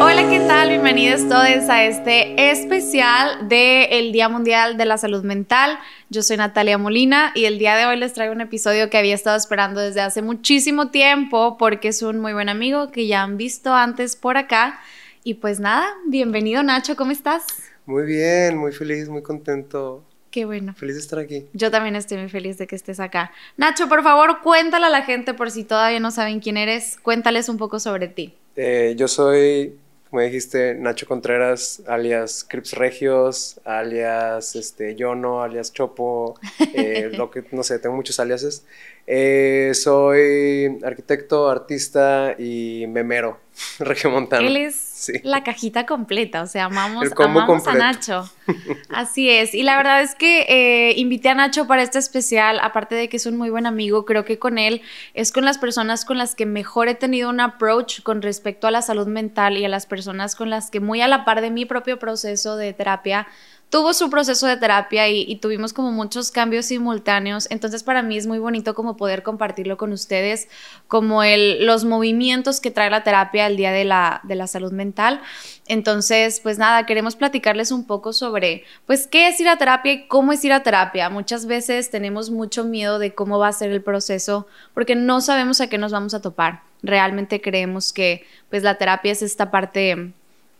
Hola, ¿qué tal? Bienvenidos todos a este especial del Día Mundial de la Salud Mental. Yo soy Natalia Molina y el día de hoy les traigo un episodio que había estado esperando desde hace muchísimo tiempo porque es un muy buen amigo que ya han visto antes por acá. Y pues nada, bienvenido Nacho, ¿cómo estás? Muy bien, muy feliz, muy contento. Qué bueno. Feliz de estar aquí. Yo también estoy muy feliz de que estés acá. Nacho, por favor, cuéntale a la gente por si todavía no saben quién eres, cuéntales un poco sobre ti. Eh, yo soy, como dijiste, Nacho Contreras, alias Crips Regios, alias este, Yono, alias Chopo, eh, lo que, no sé, tengo muchos aliases. Eh, soy arquitecto, artista y memero regiomontano. Él es Sí. la cajita completa, o sea, amamos, amamos a. Nacho. Así es. Y la verdad es que eh, invité a Nacho para este especial, aparte de que es un muy buen amigo, creo que con él es con las personas con las que mejor he tenido un approach con respecto a la salud mental y a las personas con las que muy a la par de mi propio proceso de terapia tuvo su proceso de terapia y, tuvimos como muchos cambios simultáneos. Entonces para mí es muy bonito como poder compartirlo con ustedes, como el, los movimientos que trae la terapia el día de la, de la salud mental. Entonces, pues nada, queremos platicarles un poco sobre, pues, qué es ir a terapia y cómo es ir a terapia. Muchas veces tenemos mucho miedo de cómo va a ser el proceso porque no sabemos a qué nos vamos a topar. Realmente creemos que, pues, la terapia es esta parte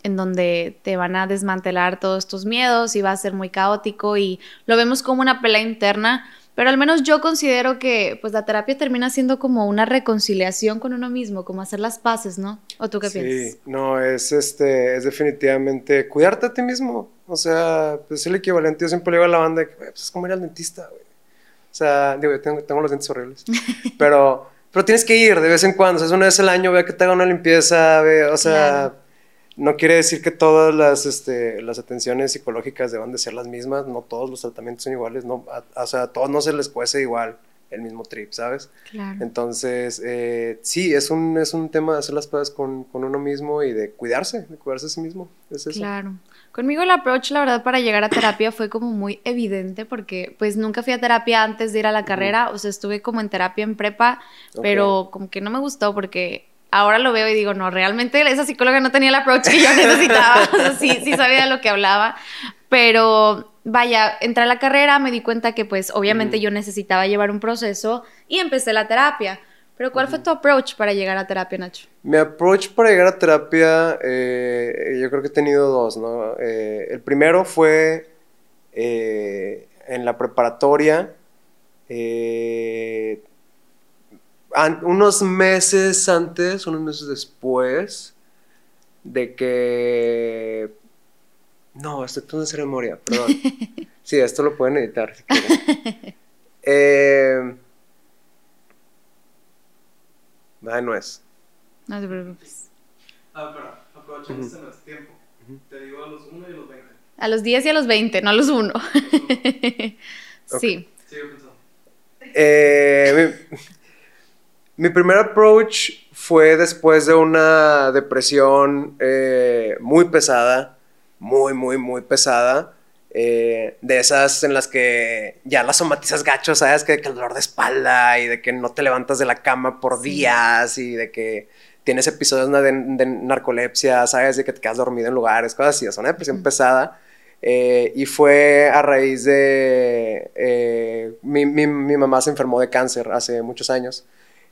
en donde te van a desmantelar todos estos miedos y va a ser muy caótico y lo vemos como una pelea interna, pero al menos yo considero que pues la terapia termina siendo como una reconciliación con uno mismo, como hacer las paces, ¿no? ¿O tú qué sí, piensas? no, es, este, es definitivamente cuidarte a ti mismo. O sea, pues es el equivalente. Yo siempre le digo a la banda que "Güey, pues es como ir al dentista, güey. O sea, digo, yo tengo, tengo los dientes horribles. pero, pero tienes que ir de vez en cuando. O sea, es una vez al año, ve que te haga una limpieza, ve, o sea... Claro. No quiere decir que todas las, este, las atenciones psicológicas deban de ser las mismas, no todos los tratamientos son iguales, no, a, o sea, a todos no se les cuece igual el mismo trip, ¿sabes? Claro. Entonces, eh, sí, es un, es un tema de hacer las cosas con, con uno mismo y de cuidarse, de cuidarse a sí mismo. Es eso. Claro. Conmigo el approach, la verdad, para llegar a terapia fue como muy evidente porque pues nunca fui a terapia antes de ir a la carrera, o sea, estuve como en terapia en prepa, pero como que no me gustó porque ahora lo veo y digo, no, realmente esa psicóloga no tenía el approach que yo necesitaba, o sea, sí, sí sabía de lo que hablaba, pero vaya, entré a la carrera, me di cuenta que pues obviamente yo necesitaba llevar un proceso y empecé la terapia. Pero ¿cuál fue tu approach para llegar a terapia, Nacho? Mi approach para llegar a terapia, eh, yo creo que he tenido dos, ¿no? Eh, el primero fue eh, en la preparatoria, eh, an- unos meses antes, unos meses después de que... No, esto es una ceremonia, perdón. Sí, esto lo pueden editar si quieren. Eh, ay, no es. No te preocupes. Ah, pero aprovechando este no es tiempo. Te digo a los 1 y a los 20. A los 10 y a los 20, no a los 1. sí. Sigue pensando. Eh, mi, primer approach fue después de una depresión eh, muy pesada, muy, muy, muy pesada. eh, de esas en las que ya las somatizas gacho, ¿sabes? Que, que el dolor de espalda y de que no te levantas de la cama por días y de que tienes episodios de, de narcolepsia, ¿sabes? De que te quedas dormido en lugares, cosas así. Es una depresión pesada. Eh, y fue a raíz de... eh, mi, mi- mi mamá se enfermó de cáncer hace muchos años.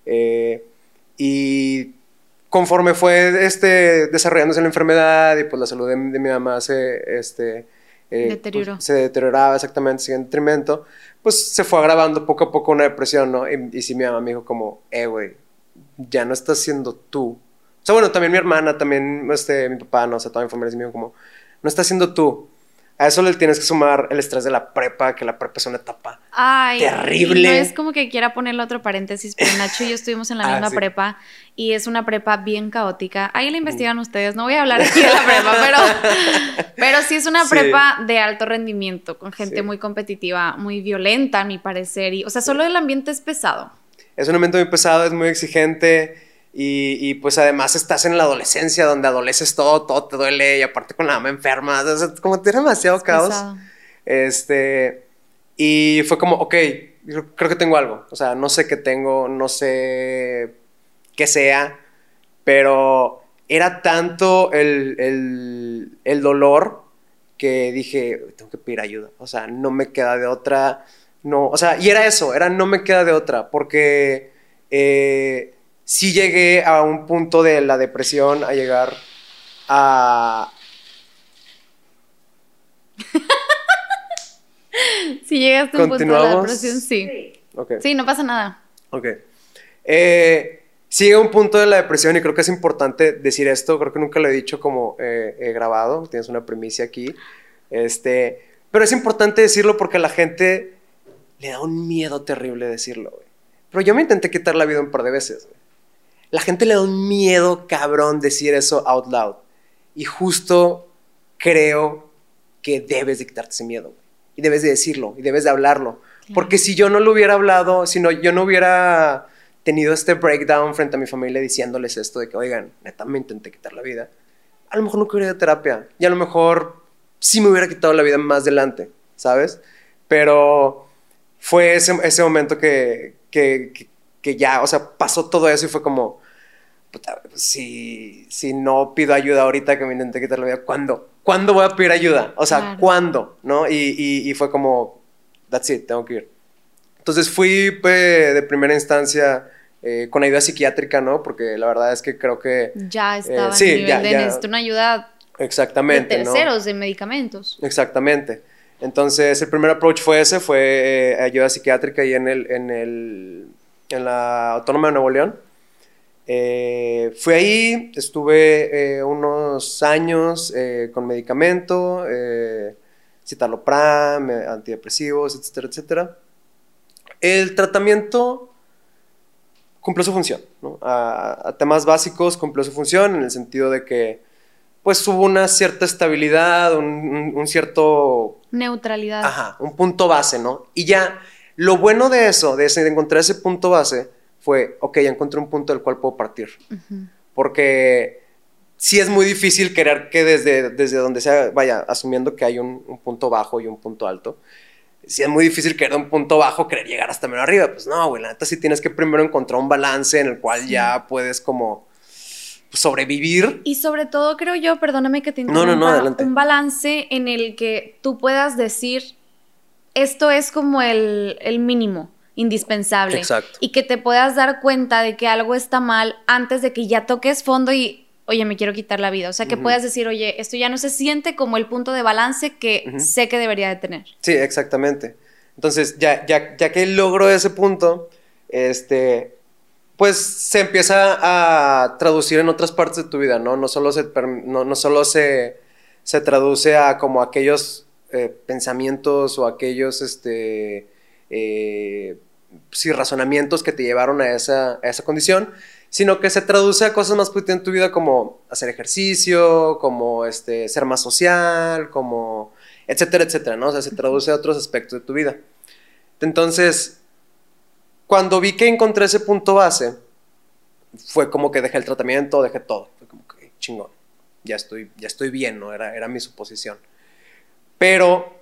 Eh, y conforme fue este, desarrollándose la enfermedad y pues la salud de, de mi mamá se... Este, eh, pues, se deterioraba exactamente, sigue en detrimento, pues se fue agravando poco a poco una depresión, ¿no? Y, y sí mi mamá me dijo como, eh, güey, ya no estás siendo tú. O sea, bueno, también mi hermana, también este, mi papá, no sé, toda mi familia sí me dijo como, no estás siendo tú. A eso le tienes que sumar el estrés de la prepa, que la prepa es una etapa. Ay, Terrible. no es como que quiera ponerle otro paréntesis, pero Nacho y yo estuvimos en la Ah, misma sí. prepa y es una prepa bien caótica. Ahí la investigan ustedes, no voy a hablar aquí de la prepa, pero, pero sí es una Sí. prepa de alto rendimiento, con gente Sí. muy competitiva, muy violenta, a mi parecer. Y, o sea, solo el ambiente es pesado. Es un ambiente muy pesado, es muy exigente y, y, pues además estás en la adolescencia donde adoleces todo, todo te duele y aparte con la mamá enferma, o sea, como tiene demasiado Es caos. pesado. Este, Y fue como, ok, creo que tengo algo. O sea, no sé qué tengo, no sé qué sea, pero era tanto el, el, el dolor que dije, tengo que pedir ayuda. O sea, no me queda de otra. No, o sea, y era eso, era no me queda de otra, porque eh, sí llegué a un punto de la depresión, a llegar a... si llegaste a un punto de la depresión, sí. Okay. Sí, no pasa nada. Ok. Eh, sigue un punto de la depresión y creo que es importante decir esto, creo que nunca lo he dicho como eh, he grabado, tienes una primicia aquí, este, pero es importante decirlo porque a la gente le da un miedo terrible decirlo, güey. Pero yo me intenté quitar la vida un par de veces, güey. La gente le da un miedo cabrón decir eso out loud. Y justo creo que debes de quitarte ese miedo, güey. Y debes de decirlo, y debes de hablarlo. Porque si yo no lo hubiera hablado, si no, yo no hubiera tenido este breakdown frente a mi familia diciéndoles esto de que, oigan, neta me intenté quitar la vida, a lo mejor nunca hubiera ido a terapia. Y a lo mejor sí me hubiera quitado la vida más adelante, ¿sabes? Pero fue ese, ese momento que, que, que, ya, o sea, pasó todo eso y fue como, puta, si, si no pido ayuda ahorita que me intenté quitar la vida, ¿cuándo? ¿Cuándo voy a pedir ayuda? O sea, Claro. ¿cuándo? ¿No? Y, y, y fue como, that's it, tengo que ir. Entonces fui pues, de primera instancia eh, con ayuda psiquiátrica, ¿no? Porque la verdad es que creo que... Ya estaba sí, en el nivel ya- de ya. necesito una ayuda de Exactamente, ¿no? terceros, de medicamentos. Exactamente. Entonces, el primer approach fue ese, fue eh, ayuda psiquiátrica y en, el, en, el, en la Autónoma de Nuevo León. Eh, fui ahí, estuve eh, unos años eh, con medicamento, citalopram, antidepresivos, etcétera, etcétera. El tratamiento cumplió su función, ¿no? a, a temas básicos cumplió su función en el sentido de que pues hubo una cierta estabilidad, un, un- un cierto, Neutralidad. ajá, un punto base, ¿no? Y ya, lo bueno de eso, de, ese- de encontrar ese punto base, fue, ok, ya encontré un punto del cual puedo partir. Porque sí es muy difícil querer que desde, desde donde sea, vaya, asumiendo que hay un, un punto bajo y un punto alto, sí es muy difícil querer de un punto bajo, querer llegar hasta menos arriba. Pues no, güey, la neta sí tienes que primero encontrar un balance en el cual ya puedes como sobrevivir. Y sobre todo creo yo, perdóname que te No, no, no, interrumpa, un balance en el que tú puedas decir, esto es como el, el mínimo indispensable. Exacto. Y que te puedas dar cuenta de que algo está mal antes de que ya toques fondo y, oye, me quiero quitar la vida. O sea, que puedas decir, oye, esto ya no se siente como el punto de balance que sé que debería de tener. Sí, exactamente. Entonces, ya, ya, ya que logro ese punto, este, pues se empieza a traducir en otras partes de tu vida, ¿no? No solo se, no, no solo se, se traduce a como aquellos eh, pensamientos o aquellos, este, eh, sí, razonamientos que te llevaron a esa, a esa condición, sino que se traduce a cosas más positivas en tu vida como hacer ejercicio, como este, ser más social, como etcétera, etcétera, ¿no? O sea, se traduce a otros aspectos de tu vida. Entonces, cuando vi que encontré ese punto base, fue como que dejé el tratamiento, dejé todo. Fue como que chingón, ya estoy, ya estoy bien, ¿no? Era, era mi suposición. Pero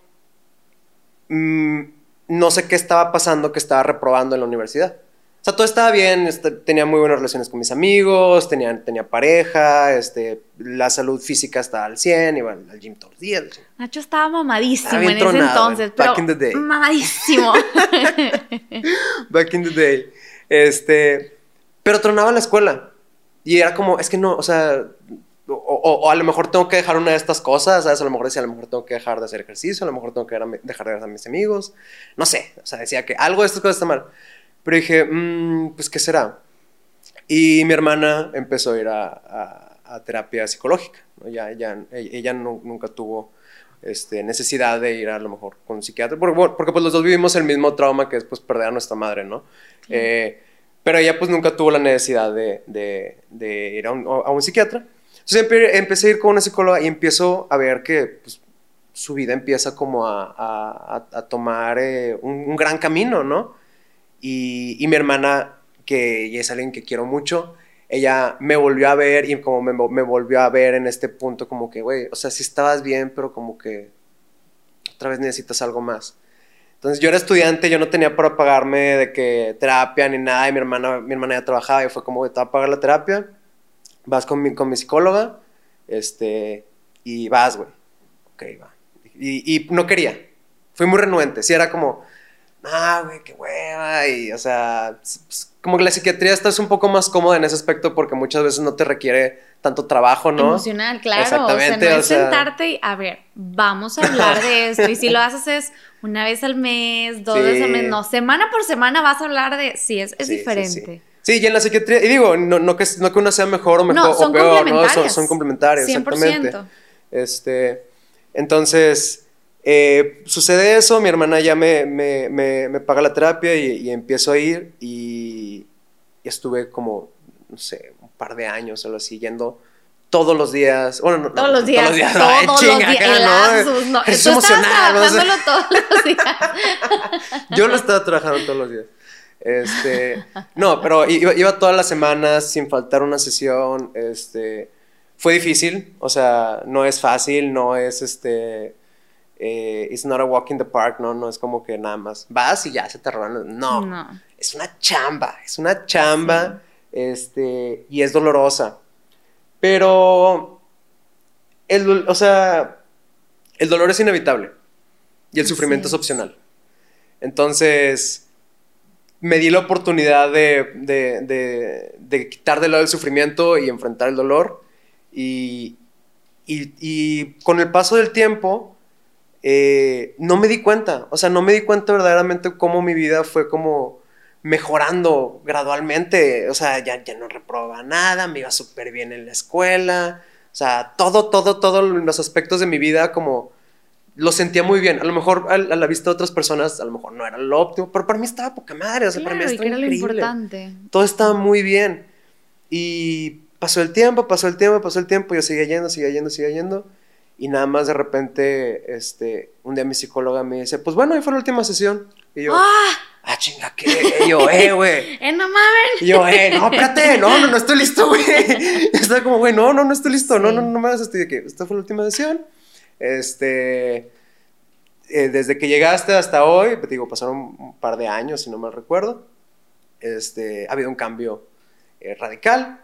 mm, no sé qué estaba pasando que estaba reprobando en la universidad. O sea, todo estaba bien, este, tenía muy buenas relaciones con mis amigos, tenía, tenía pareja, este, la salud física estaba al 100, iba al, al gym todos los días. Nacho estaba mamadísimo Estaba en ese tronado, entonces, back pero in the day. mamadísimo. Back in the day. Este, pero tronaba la escuela. Y era como, es que no, o sea, o, o- o a lo mejor tengo que dejar una de estas cosas, ¿sabes? A lo mejor decía, a lo mejor tengo que dejar de hacer ejercicio, a lo mejor tengo que dejar de ver a mis amigos. No sé, o sea, decía que algo de estas cosas está mal. Pero dije, "Mm, pues, ¿qué será? Y mi hermana empezó a ir a, a- a terapia psicológica. ¿no? Ya, ya- ella, ella nu- nunca tuvo este, necesidad de ir a lo mejor con un psiquiatra, porque, porque pues los dos vivimos el mismo trauma que es pues perder a nuestra madre, ¿no? Eh, pero ella pues nunca tuvo la necesidad de, de- de ir a un, a un psiquiatra. Entonces empe- empecé a ir con una psicóloga y empiezo a ver que pues, su vida empieza como a, a- a- tomar eh, un, un gran camino, ¿no? Y, y mi hermana, que ella es alguien que quiero mucho, ella me volvió a ver y como me, me volvió a ver en este punto como que, güey, o sea, sí estabas bien, pero como que otra vez necesitas algo más. Entonces yo era estudiante, yo no tenía para pagarme de que terapia ni nada, y mi hermana, mi hermana ya trabajaba y fue como, te va a pagar la terapia, vas con mi, con mi psicóloga, este, y vas, güey. Ok, va. Y, y no quería, fui muy renuente, sí era como, ah, güey, qué hueva, y, o sea, como que la psiquiatría estás un poco más cómoda en ese aspecto porque muchas veces no te requiere tanto trabajo, ¿no? Emocional, claro. Exactamente. O sea, no es sentarte y, a ver, vamos a hablar de esto. Y si lo haces es una vez al mes, dos veces al mes, no, semana por semana vas a hablar de, sí, es, es diferente. Sí, y en la psiquiatría, y digo, no, no, que, no que una sea mejor o, mejor, o peor, ¿no? Son, son complementarias, 100%. exactamente. Este, entonces, eh, sucede eso, mi hermana ya me, me, me, paga la terapia y, empiezo a ir y, estuve como, no sé, un par de años o así, yendo todos los días. Bueno, no, todos los días. Todos los días. Todos los días. ¿no? Es emocional. todos los días. Yo lo estaba trabajando todos los días. Este, no, pero iba, iba, todas las semanas sin faltar una sesión. Este, fue difícil, o sea, no es fácil, no es este eh, it's not a walk in the park, no, no es como que nada más vas y ya se te roban. No, es una chamba, es una chamba, este, y es dolorosa. Pero, el, o sea, el dolor es inevitable y el sufrimiento es. opcional. Entonces, me di la oportunidad de, de, de, quitar de lado el sufrimiento y enfrentar el dolor. Y, y, y con el paso del tiempo, eh, no me di cuenta, o sea, no me di cuenta verdaderamente cómo mi vida fue como mejorando gradualmente, o sea, ya, ya no reprobaba nada, me iba súper bien en la escuela, o sea, todo, todo, todos los aspectos de mi vida como lo sentía muy bien. A lo mejor a, la vista de otras personas, a lo mejor no era lo óptimo, pero para mí estaba poca madre, o sea, para mí estaba era increíble. Lo importante. Todo estaba muy bien. Y pasó el tiempo, pasó el tiempo, pasó el tiempo, yo seguía yendo, seguía yendo, seguía yendo. Y nada más de repente, este, un día mi psicóloga me dice, pues bueno, ahí fue la última sesión. Y yo, ¡ah! ah chinga, ¿qué? Y yo, eh, güey. ¡Eh, no mames! Y yo, eh, no, espérate, no, no, no estoy listo, güey. Estaba como, güey, no, no, no estoy listo, no, no, no más. Estoy de que, esta fue la última sesión. Este, eh, desde que llegaste hasta hoy, te digo, pasaron un par de años, si no mal recuerdo. Este, ha habido un cambio eh, radical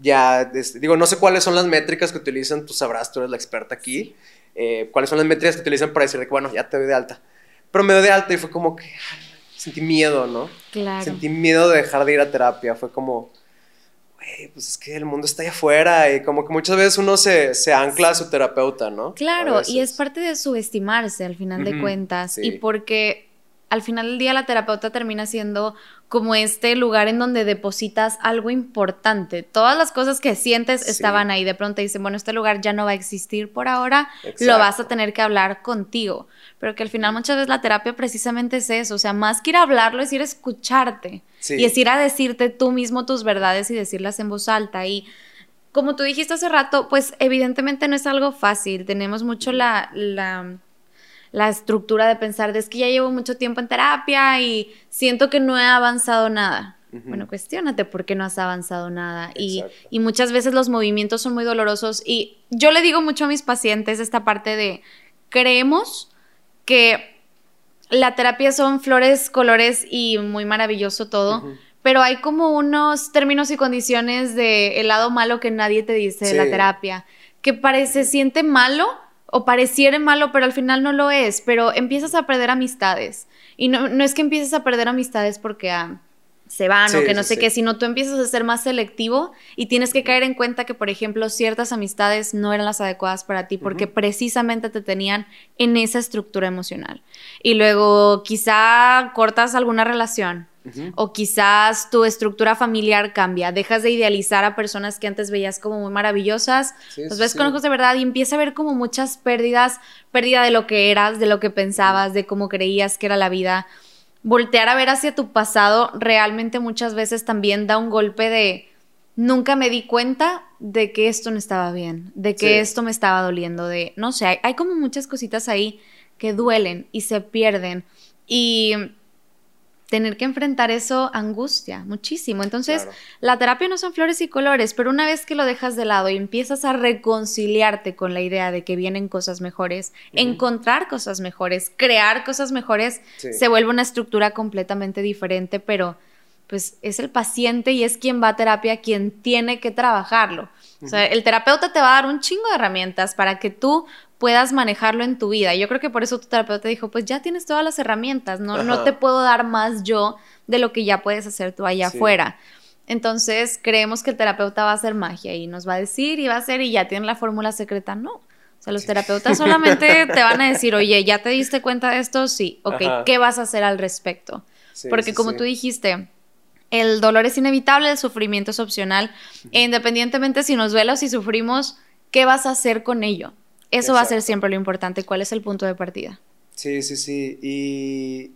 ya, digo, no sé cuáles son las métricas que utilizan, tú sabrás, tú eres la experta aquí, eh, cuáles son las métricas que utilizan para decir que, bueno, ya te doy de alta. Pero me doy de alta y fue como que sentí miedo, ¿no? Claro. Sentí miedo de dejar de ir a terapia, fue como, güey, pues es que el mundo está allá afuera y como que muchas veces uno se, se ancla a su terapeuta, ¿no? Claro, y es parte de subestimarse al final de cuentas y porque al final del día la terapeuta termina siendo como este lugar en donde depositas algo importante. Todas las cosas que sientes estaban ahí. De pronto dicen, bueno, este lugar ya no va a existir por ahora, lo vas a tener que hablar contigo. Pero que al final muchas veces la terapia precisamente es eso. O sea, más que ir a hablarlo, es ir a escucharte. Y es ir a decirte tú mismo tus verdades y decirlas en voz alta. Y como tú dijiste hace rato, pues evidentemente no es algo fácil. Tenemos mucho la la estructura de pensar de es que ya llevo mucho tiempo en terapia y siento que no he avanzado nada. Bueno, cuestionate por qué no has avanzado nada. Y, y, muchas veces los movimientos son muy dolorosos. Y yo le digo mucho a mis pacientes esta parte de, creemos que la terapia son flores, colores y muy maravilloso todo. Pero hay como unos términos y condiciones de el lado malo que nadie te dice de la terapia, que parece, siente malo, o pareciera malo, pero al final no lo es, pero empiezas a perder amistades. Y no, no es que empieces a perder amistades porque ah, se van o que no sé qué, sino tú empiezas a ser más selectivo y tienes que caer en cuenta que, por ejemplo, ciertas amistades no eran las adecuadas para ti porque precisamente te tenían en esa estructura emocional. Y luego quizá cortas alguna relación o quizás tu estructura familiar cambia, dejas de idealizar a personas que antes veías como muy maravillosas, los ves con ojos de verdad y empieza a ver como muchas pérdidas, pérdida de lo que eras, de lo que pensabas, de cómo creías que era la vida. Voltear a ver hacia tu pasado realmente muchas veces también da un golpe de nunca me di cuenta de que esto no estaba bien, de que esto me estaba doliendo, de no sé, hay, hay como muchas cositas ahí que duelen y se pierden. Y tener que enfrentar eso angustia muchísimo. Entonces, Claro. la terapia no son flores y colores, pero una vez que lo dejas de lado y empiezas a reconciliarte con la idea de que vienen cosas mejores, encontrar cosas mejores, crear cosas mejores, Sí. se vuelve una estructura completamente diferente, pero pues es el paciente y es quien va a terapia quien tiene que trabajarlo. O sea, el terapeuta te va a dar un chingo de herramientas para que tú puedas manejarlo en tu vida. Yo creo que por eso tu terapeuta dijo, pues ya tienes todas las herramientas, no, no te puedo dar más yo de lo que ya puedes hacer tú allá Sí. afuera. Entonces creemos que el terapeuta va a hacer magia y nos va a decir y va a hacer y ya tiene la fórmula secreta. No. O sea, los terapeutas solamente te van a decir, oye, ¿ya te diste cuenta de esto? Sí. Ok, Ajá. ¿qué vas a hacer al respecto? Sí, Porque sí, como tú dijiste, el dolor es inevitable, el sufrimiento es opcional. E independientemente si nos duele o si sufrimos, ¿qué vas a hacer con ello? Eso va a ser siempre lo importante. ¿Cuál es el punto de partida? Sí, sí, sí. Y,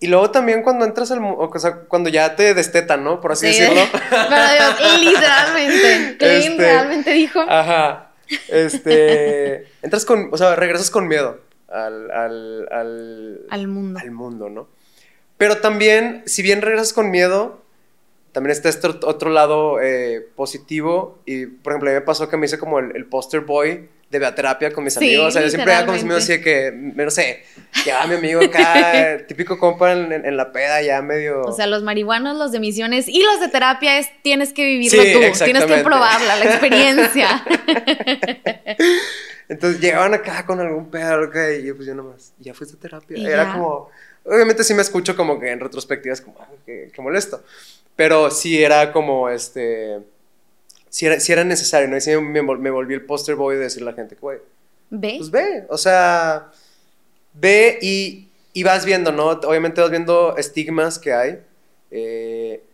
y luego también cuando entras al... O sea, cuando ya te destetan, ¿no? Por así Sí. decirlo. Pero literalmente. Clint Este, realmente dijo. Ajá. Este... entras con... O sea, regresas con miedo al... Al, al, Al mundo. al mundo, ¿no? Pero también, si bien regresas con miedo, también está este ot- otro lado eh, positivo. Y, por ejemplo, a mí me pasó que me hice como el, el poster boy de Beaterapia con mis Sí, amigos. O sea, yo siempre iba con mis amigos así que, no sé, llegaba mi amigo acá, típico compa en, la peda, ya medio... O sea, los marihuanos, los de misiones y los de terapia es tienes que vivirlo Sí, tú, tienes que probarla, la experiencia. Entonces llegaban acá con algún pedo, ok, y yo pues yo nomás, ¿ya fuiste a terapia? Y Era ya. como, obviamente sí me escucho como que en retrospectiva es como, "Ah, qué, qué molesto. Pero sí era como, este, sí era, sí era necesario, ¿no? Y sí me, me volví el poster boy de decirle a la gente, que, güey, ¿Ve? pues ve, o sea, ve y, y vas viendo, ¿no? Obviamente vas viendo estigmas que hay. eh,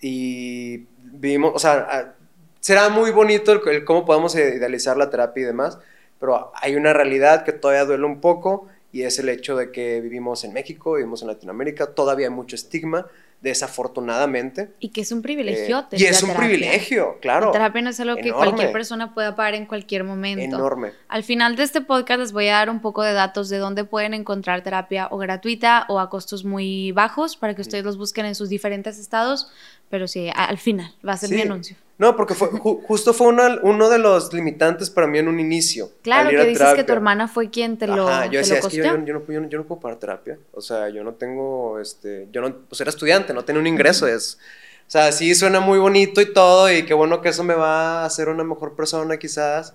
y vimos, o sea, será muy bonito el, el cómo podemos idealizar la terapia y demás, pero hay una realidad que todavía duele un poco y es el hecho de que vivimos en México, vivimos en Latinoamérica, todavía hay mucho estigma, desafortunadamente. Y que es un eh, privilegio. y es un privilegio, claro. La terapia no es algo que cualquier persona pueda pagar en cualquier momento. Enorme. Al final de este podcast les voy a dar un poco de datos de dónde pueden encontrar terapia o gratuita o a costos muy bajos para que ustedes los busquen en sus diferentes estados. Pero sí, al final va a ser mi Sí. anuncio. No, porque fue, ju- justo fue uno, uno de los limitantes para mí en un inicio. Claro que a dices que tu hermana fue quien te lo, Ajá, yo decía, es que yo, yo- yo no, yo no- yo no puedo pagar terapia. O sea, yo no tengo, este, yo no, pues era estudiante, no tenía un ingreso. Es, o sea, sí suena muy bonito y todo, y qué bueno que eso me va a hacer una mejor persona quizás,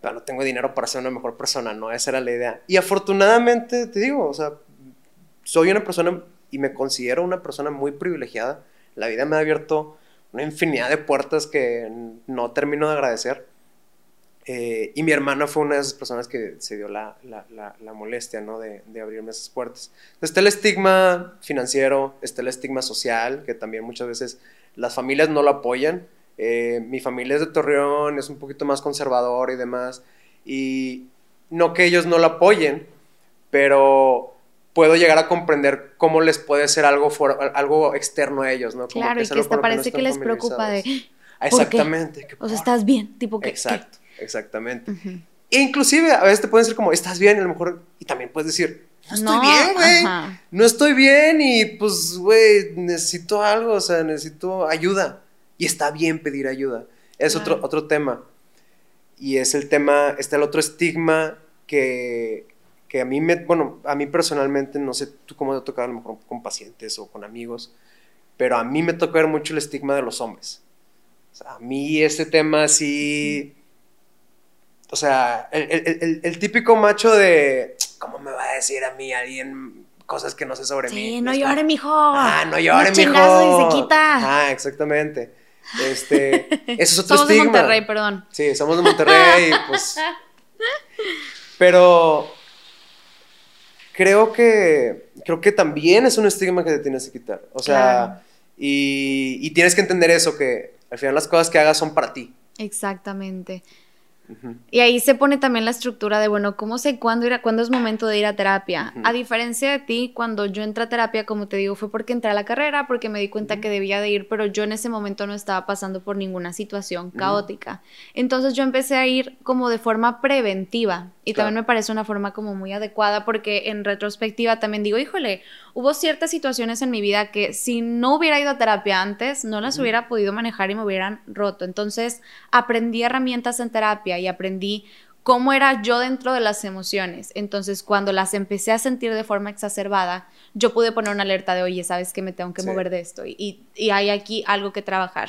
pero no tengo dinero para ser una mejor persona, ¿no? Esa era la idea. Y afortunadamente, te digo, o sea, soy una persona y me considero una persona muy privilegiada. La vida me ha abierto una infinidad de puertas que no termino de agradecer. Eh, y mi hermana fue una de esas personas que se dio la, la, la, molestia, ¿no? De, de abrirme esas puertas. Está el estigma financiero, está el estigma social, que también muchas veces las familias no lo apoyan. Eh, mi familia es de Torreón, es un poquito más conservador y demás. Y no que ellos no lo apoyen, pero puedo llegar a comprender cómo les puede ser algo, fuera, algo externo a ellos, ¿no? Como Claro, y es que hasta con lo no parece que les preocupa de, familiarizados. ¿por qué? Exactamente. que o sea, estás bien, tipo que... Exacto, exactamente. Ujú. E inclusive a veces te pueden decir como, estás bien, y a lo mejor, y también puedes decir, no estoy No, bien, güey. No estoy bien y pues, güey, necesito algo, o sea, necesito ayuda. Y está bien pedir ayuda. Es Claro. otro, otro tema. Y es el tema, está el otro estigma que, que a mí me, bueno, a mí personalmente, no sé tú cómo te ha tocado a lo mejor con pacientes o con amigos, pero a mí me tocó ver mucho el estigma de los hombres. O sea, a mí ese tema sí... O sea, el, el- el- el típico macho de, ¿cómo me va a decir a mí alguien cosas que no sé sobre mí? Sí, no llore, mijo. Ah, no llore, mijo. y se quita. Ah, exactamente. Este, eso es otro Somos de estigma. Monterrey, perdón. Sí, somos de Monterrey, pues. Pero creo que creo que también es un estigma que te tienes que quitar. O sea, Claro. y, y tienes que entender eso, que al final las cosas que hagas son para ti. Exactamente. Y ahí se pone también la estructura de, bueno, ¿cómo sé cuándo, ir a- cuándo es momento de ir a terapia? A diferencia de ti, cuando yo entré a terapia, como te digo, fue porque entré a la carrera, porque me di cuenta que debía de ir, pero yo en ese momento no estaba pasando por ninguna situación caótica. Entonces yo empecé a ir como de forma preventiva y Claro. también me parece una forma como muy adecuada porque en retrospectiva también digo, híjole, hubo ciertas situaciones en mi vida que si no hubiera ido a terapia antes, no las hubiera podido manejar y me hubieran roto. Entonces aprendí herramientas en terapia y aprendí cómo era yo dentro de las emociones. Entonces cuando las empecé a sentir de forma exacerbada, yo pude poner una alerta de, oye, sabes que me tengo que Sí. mover de esto y, y hay aquí algo que trabajar.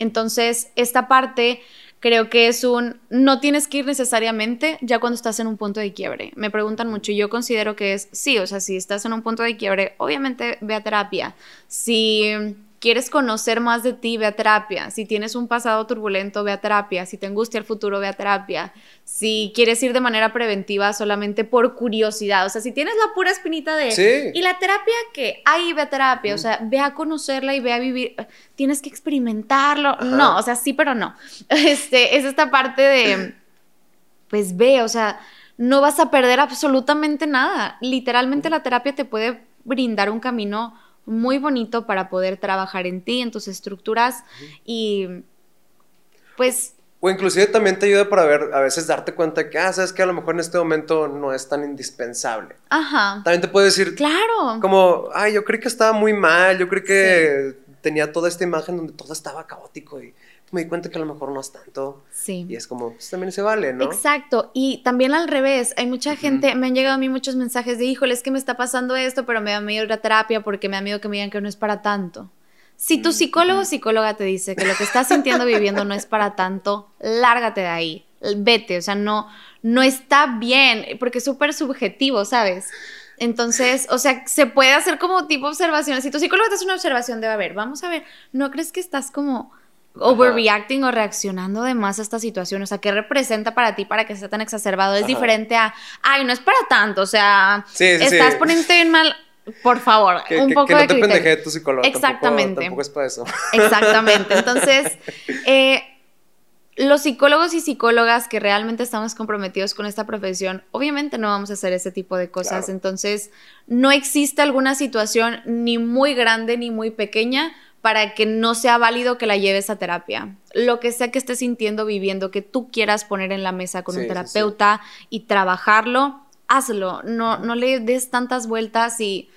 Entonces, esta parte creo que es un, no tienes que ir necesariamente ya cuando estás en un punto de quiebre. Me preguntan mucho y yo considero que es, sí, o sea, si estás en un punto de quiebre, obviamente ve a terapia. Si quieres conocer más de ti, ve a terapia. Si tienes un pasado turbulento, ve a terapia. Si te angustia el futuro, ve a terapia. Si quieres ir de manera preventiva solamente por curiosidad, o sea, si tienes la pura espinita de, Sí. ¿y la terapia qué? Ahí ve a terapia, o sea, ve a conocerla y ve a vivir, tienes que experimentarlo. Ajá. No, o sea, sí, pero no. Este, es esta parte de, pues ve, o sea, no vas a perder absolutamente nada. Literalmente la terapia te puede brindar un camino muy bonito para poder trabajar en ti, en tus estructuras y pues O inclusive también te ayuda para ver, a veces darte cuenta que, ah, sabes que a lo mejor en este momento no es tan indispensable. ajá. También te puede decir, Claro. como, ay, yo creí que estaba muy mal, yo creí que tenía toda esta imagen donde todo estaba caótico y me di cuenta que a lo mejor no es tanto. Sí. Y es como, pues también se vale, ¿no? Exacto, y también al revés, hay mucha gente, me han llegado a mí muchos mensajes de, híjole, es que me está pasando esto, pero me da miedo ir a terapia porque me da miedo que me digan que no es para tanto. Si tu psicólogo o psicóloga te dice que lo que estás sintiendo viviendo no es para tanto, lárgate de ahí, vete, o sea, no, no está bien, porque es súper subjetivo, ¿sabes? Entonces, o sea, se puede hacer como tipo observaciones. Si tu psicólogo te hace una observación, debe haber, vamos a ver, ¿no crees que estás como overreacting o reaccionando de más a esta situación? O sea, ¿qué representa para ti para que sea tan exacerbado? Es Ajá. diferente a, ay, no es para tanto, o sea, Sí, sí, estás sí. poniéndote bien mal. Por favor, Que, un que- poco que no de te pendeje tu psicólogo. tampoco- Exactamente. Tampoco, es para eso. Exactamente. Entonces, eh, los psicólogos y psicólogas que realmente estamos comprometidos con esta profesión, obviamente no vamos a hacer ese tipo de cosas. Claro. Entonces, no existe alguna situación ni muy grande ni muy pequeña para que no sea válido que la lleves a terapia. Lo que sea que estés sintiendo, viviendo, que tú quieras poner en la mesa con Sí, un sí, sí. terapeuta y trabajarlo, hazlo. No, no le des tantas vueltas y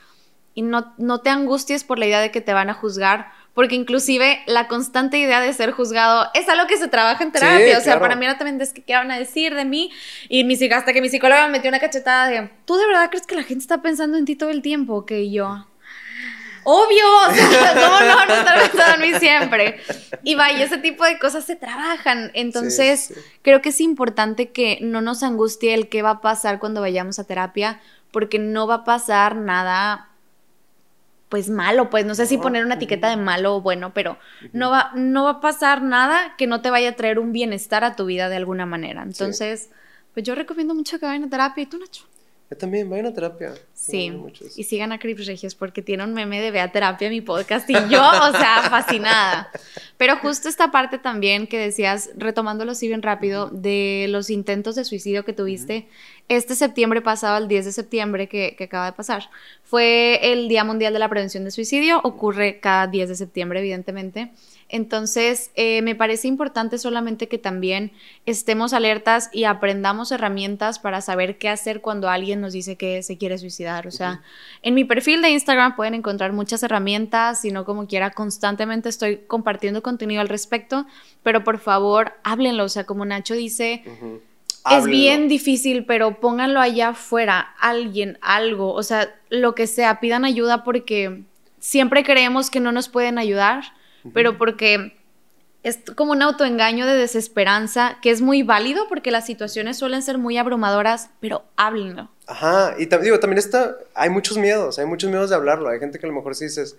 y no, no te angusties por la idea de que te van a juzgar, porque inclusive la constante idea de ser juzgado es algo que se trabaja en terapia. o sea, claro. para mí era también es que qué van a decir de mí. Y mi, hasta que mi psicóloga me metió una cachetada de, ¿tú de verdad crees que la gente está pensando en ti todo el tiempo? Que yo... Obvio, o sea, ¿cómo no, no estar pensando en mí siempre? Y vaya, ese tipo de cosas se trabajan. Entonces, Sí, sí. creo que es importante que no nos angustie el qué va a pasar cuando vayamos a terapia, porque no va a pasar nada, pues malo, pues no sé si No, poner una etiqueta de malo o bueno, pero no, va, no va a pasar nada que no te vaya a traer un bienestar a tu vida de alguna manera. Entonces, pues yo recomiendo mucho que vayan a terapia. ¿Y tú, Nacho? Yo también, vayan a terapia. Sí, y sigan a Crips Regios porque tiene un meme de Vea Terapia mi podcast y yo, o sea, fascinada. Pero justo esta parte también que decías, retomándolo así bien rápido, de los intentos de suicidio que tuviste, este septiembre pasado, el 10 de septiembre que, que acaba de pasar, fue el Día Mundial de la Prevención de Suicidio, ocurre cada 10 de septiembre, evidentemente. Entonces, eh, me parece importante solamente que también estemos alertas y aprendamos herramientas para saber qué hacer cuando alguien nos dice que se quiere suicidar. O sea, en mi perfil de Instagram pueden encontrar muchas herramientas, si no como quiera, constantemente estoy compartiendo contenido al respecto, pero por favor, háblenlo. O sea, como Nacho dice, Ujú. es Háblenlo. bien difícil, pero pónganlo allá afuera, alguien, algo, o sea, lo que sea, pidan ayuda porque siempre creemos que no nos pueden ayudar, pero porque es como un autoengaño de desesperanza que es muy válido porque las situaciones suelen ser muy abrumadoras, pero háblenlo. Ajá, y digo, también está, hay muchos miedos, hay muchos miedos de hablarlo. Hay gente que a lo mejor si dices,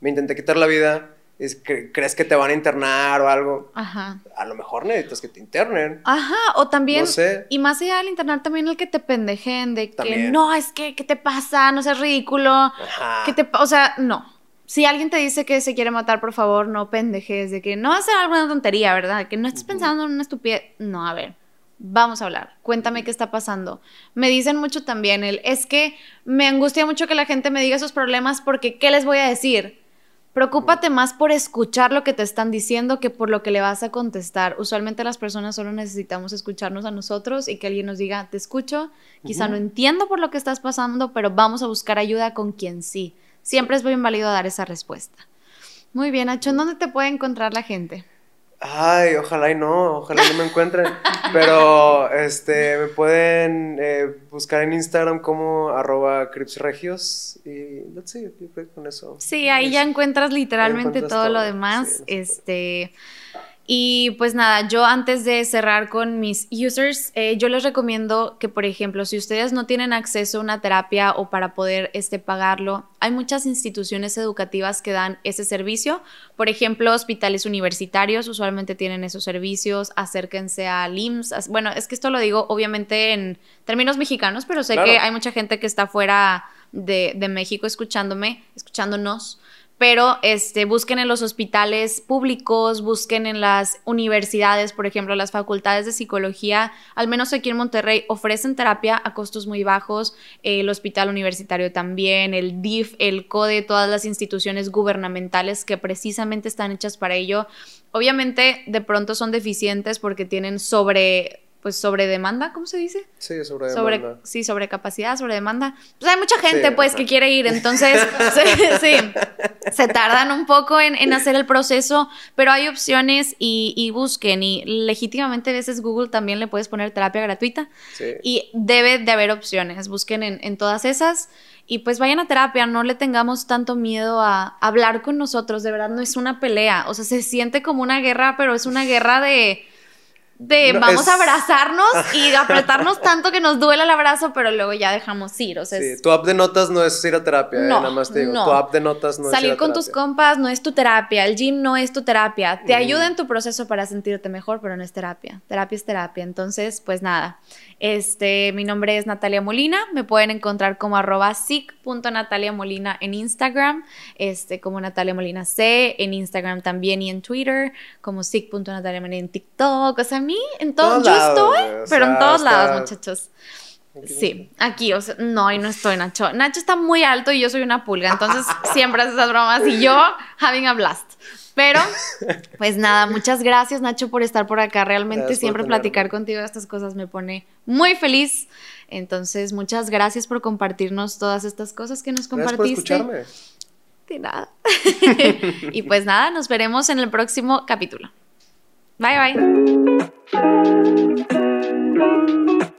me intenté quitar la vida, es cre- crees que te van a internar o algo. Ajá. A lo mejor necesitas que te internen. Ajá, o también, No sé. y más allá del internet, también el que te pendejen de que no, es que, ¿qué te pasa? No seas ridículo. Ajá. ¿Qué te o sea, no. Si alguien te dice que se quiere matar, por favor, no pendejes, de que no va a ser alguna tontería, ¿verdad? Que no estés pensando en una estupidez. No, a ver. Vamos a hablar. Cuéntame qué está pasando. Me dicen mucho también el, es que me angustia mucho que la gente me diga esos problemas porque ¿qué les voy a decir? Preocúpate más por escuchar lo que te están diciendo que por lo que le vas a contestar. Usualmente las personas solo necesitamos escucharnos a nosotros y que alguien nos diga, te escucho, quizá no entiendo por lo que estás pasando, pero vamos a buscar ayuda con quien sí. Siempre es bien válido dar esa respuesta. Muy bien, Nacho, ¿en dónde te puede encontrar la gente? Ay, ojalá y no, ojalá no me encuentren. Pero este me pueden eh, buscar en Instagram como arroba cripsregios y let's see, yo creo que con eso. Sí, ahí ya encuentras literalmente encuentras todo, todo, lo demás. este. Y pues nada, yo antes de cerrar con mis users, eh, yo les recomiendo que, por ejemplo, si ustedes no tienen acceso a una terapia o para poder este, pagarlo, hay muchas instituciones educativas que dan ese servicio. Por ejemplo, hospitales universitarios usualmente tienen esos servicios. Acérquense a LIMS. Bueno, es que esto lo digo obviamente en términos mexicanos, pero sé Claro. que hay mucha gente que está fuera de, de México escuchándome, escuchándonos pero este, busquen en los hospitales públicos, busquen en las universidades, por ejemplo, las facultades de psicología, al menos aquí en Monterrey, ofrecen terapia a costos muy bajos, eh, el hospital universitario también, el DIF, el CODE, todas las instituciones gubernamentales que precisamente están hechas para ello. Obviamente, de pronto son deficientes porque tienen sobre, pues sobre demanda, ¿cómo se dice? Sí, sobre, sobre demanda. sí sobre capacidad sobre demanda pues hay mucha gente Sí, pues ajá. que quiere ir entonces sí, sí, se tardan un poco en, en hacer el proceso pero hay opciones y, y busquen y legítimamente a veces Google también le puedes poner terapia gratuita Sí. y debe de haber opciones busquen en, en todas esas y pues vayan a terapia, no le tengamos tanto miedo a hablar con nosotros, de verdad no es una pelea, o sea, se siente como una guerra, pero es una guerra de, de No, vamos es- a abrazarnos y apretarnos tanto que nos duele el abrazo, pero luego ya dejamos ir, o sea, Sí, es tu app de notas no es ir a terapia, eh, nada más te digo. no. Tu app de notas no es ir salir a con tus compas no es tu terapia, el gym no es tu terapia, te Mm. ayuda en tu proceso para sentirte mejor, pero no es terapia, terapia es terapia, entonces pues nada, este, mi nombre es Natalia Molina, me pueden encontrar como arroba sic.natalia Molina en Instagram, este, como Natalia Molina C, en Instagram también y en Twitter, como sic.natalia Molina en TikTok, o sea, a mí en todo, Todos yo estoy, pero en todos lados, muchachos. Sí, aquí, o sea, no, y no estoy, Nacho. Nacho está muy alto y yo soy una pulga, entonces siempre hace esas bromas y yo having a blast. Pero, pues nada, muchas gracias, Nacho, por estar por acá. Realmente Gracias siempre platicar contigo de estas cosas me pone muy feliz. Entonces, muchas gracias por compartirnos todas estas cosas que nos Gracias por compartiste. escucharme. De nada. y pues nada, nos veremos en el próximo capítulo. Bye, bye.